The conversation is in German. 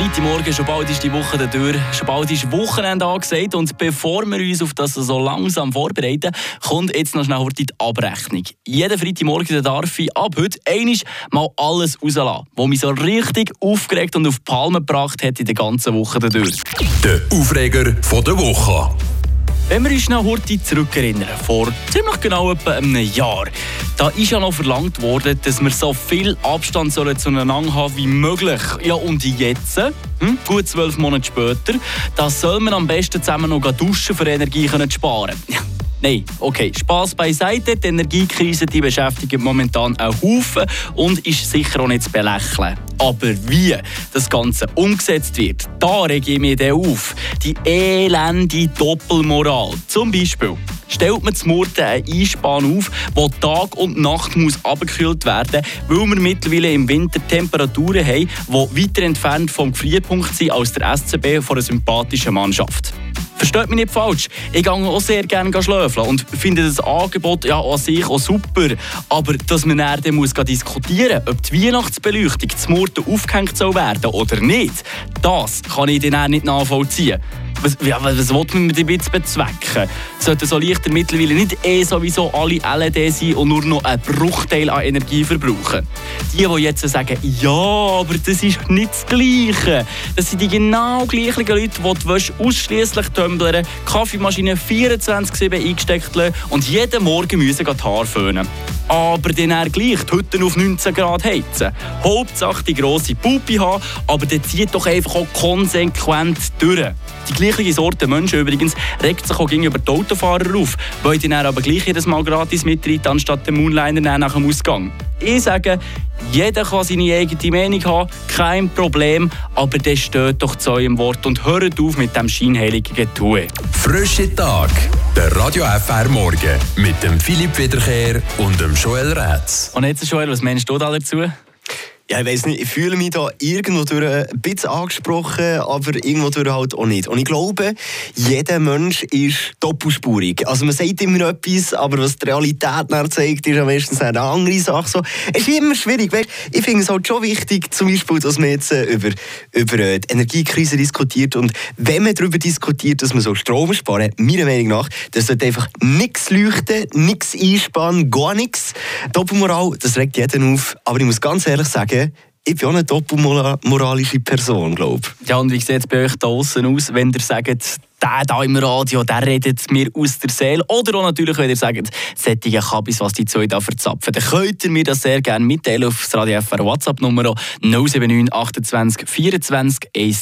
Freitagmorgen, schon bald ist die Woche da durch, schon bald ist Wochenende angesagt und bevor wir uns auf das so langsam vorbereiten, kommt jetzt noch schnell die Abrechnung. Jeden Freitagmorgen darf ich ab heute einiges mal alles rauslassen, was mich so richtig aufgeregt und auf die Palme gebracht hat in der ganzen Woche da durch. Der Aufreger von der Woche. Wenn wir uns noch heute zurückerinnern, vor ziemlich genau etwa einem Jahr, da ist ja noch verlangt worden, dass wir so viel Abstand sollen zueinander haben wie möglich. Ja, und jetzt, hm, gut zwölf Monate später, da soll man am besten zusammen noch duschen, für Energie zu sparen. Nein, okay, Spaß beiseite. Die Energiekrise die beschäftigt momentan einen Haufen und ist sicher auch nicht zu belächeln. Aber wie das Ganze umgesetzt wird, da rege ich mich dann auf. Die elende Doppelmoral. Zum Beispiel stellt man zum Murten einen Einspann auf, der Tag und Nacht muss abgekühlt werden muss, weil wir mittlerweile im Winter Temperaturen haben, die weiter entfernt vom Gefrierpunkt sind als der SCB von einer sympathischen Mannschaft. Versteht mich nicht falsch, ich gehe auch sehr gerne schlafen und finde das Angebot ja an sich auch super. Aber dass man dann muss diskutieren muss, ob die Weihnachtsbeleuchtung zum Murten aufgehängt soll werden oder nicht, das kann ich dann nicht nachvollziehen. Was, ja, was will man mit dem jetzt bezwecken? Sollten so Lichter mittlerweile nicht eh sowieso alle LED sein und nur noch einen Bruchteil an Energie verbrauchen? Die, die jetzt sagen, ja, aber das ist nicht das Gleiche. Das sind die genau gleichen Leute, die ausschließlich tumblern, Kaffeemaschine 24-7 eingesteckt und jeden Morgen müssen die Haare föhnen aber dann er gleich Hütte auf 19 Grad heizen. Hauptsache die grosse Puppe haben, aber der zieht doch einfach auch konsequent durch. Die gleiche Sorte Menschen übrigens regt sich auch gegenüber die Autofahrer auf, weil die dann aber gleich jedes Mal gratis mitreiten, anstatt den Moonliner nach dem Ausgang. Ich sage, jeder kann seine eigene Meinung haben, kein Problem, aber das steht doch zu eurem Wort und hört auf mit dem scheinheiligen Getue. Frische Tag, der Radio FR Morgen mit dem Philipp Wiederkehr und dem Joel Rätz. Und jetzt, Joel, was meinst du da dazu? Ja, ich weiß nicht, ich fühle mich da irgendwo durch ein bisschen angesprochen, aber irgendwo durch halt auch nicht. Und ich glaube, jeder Mensch ist doppelspurig. Also man sagt immer etwas, aber was die Realität dann zeigt, ist am meistens eine andere Sache. So, es ist immer schwierig. Weißt? Ich finde es halt schon wichtig, zum Beispiel, dass man jetzt äh, über, über äh, die Energiekrise diskutiert und wenn man darüber diskutiert, dass man so Strom sparen, meiner Meinung nach, das sollte einfach nichts leuchten, nichts einspannen, gar nichts. Doppelmoral, das regt jeden auf. Aber ich muss ganz ehrlich sagen, ich bin auch eine doppelmoralische Person, glaube ich. Ja, und wie sieht es bei euch da außen aus, wenn ihr sagt, der da im Radio, der redet mir aus der Seele. Oder auch natürlich, wenn ihr sagt, sättige Kabis, was die zwei da verzapfen, dann könnt ihr mir das sehr gerne mitteilen auf das Radio FR WhatsApp-Nummer 079 28 24 1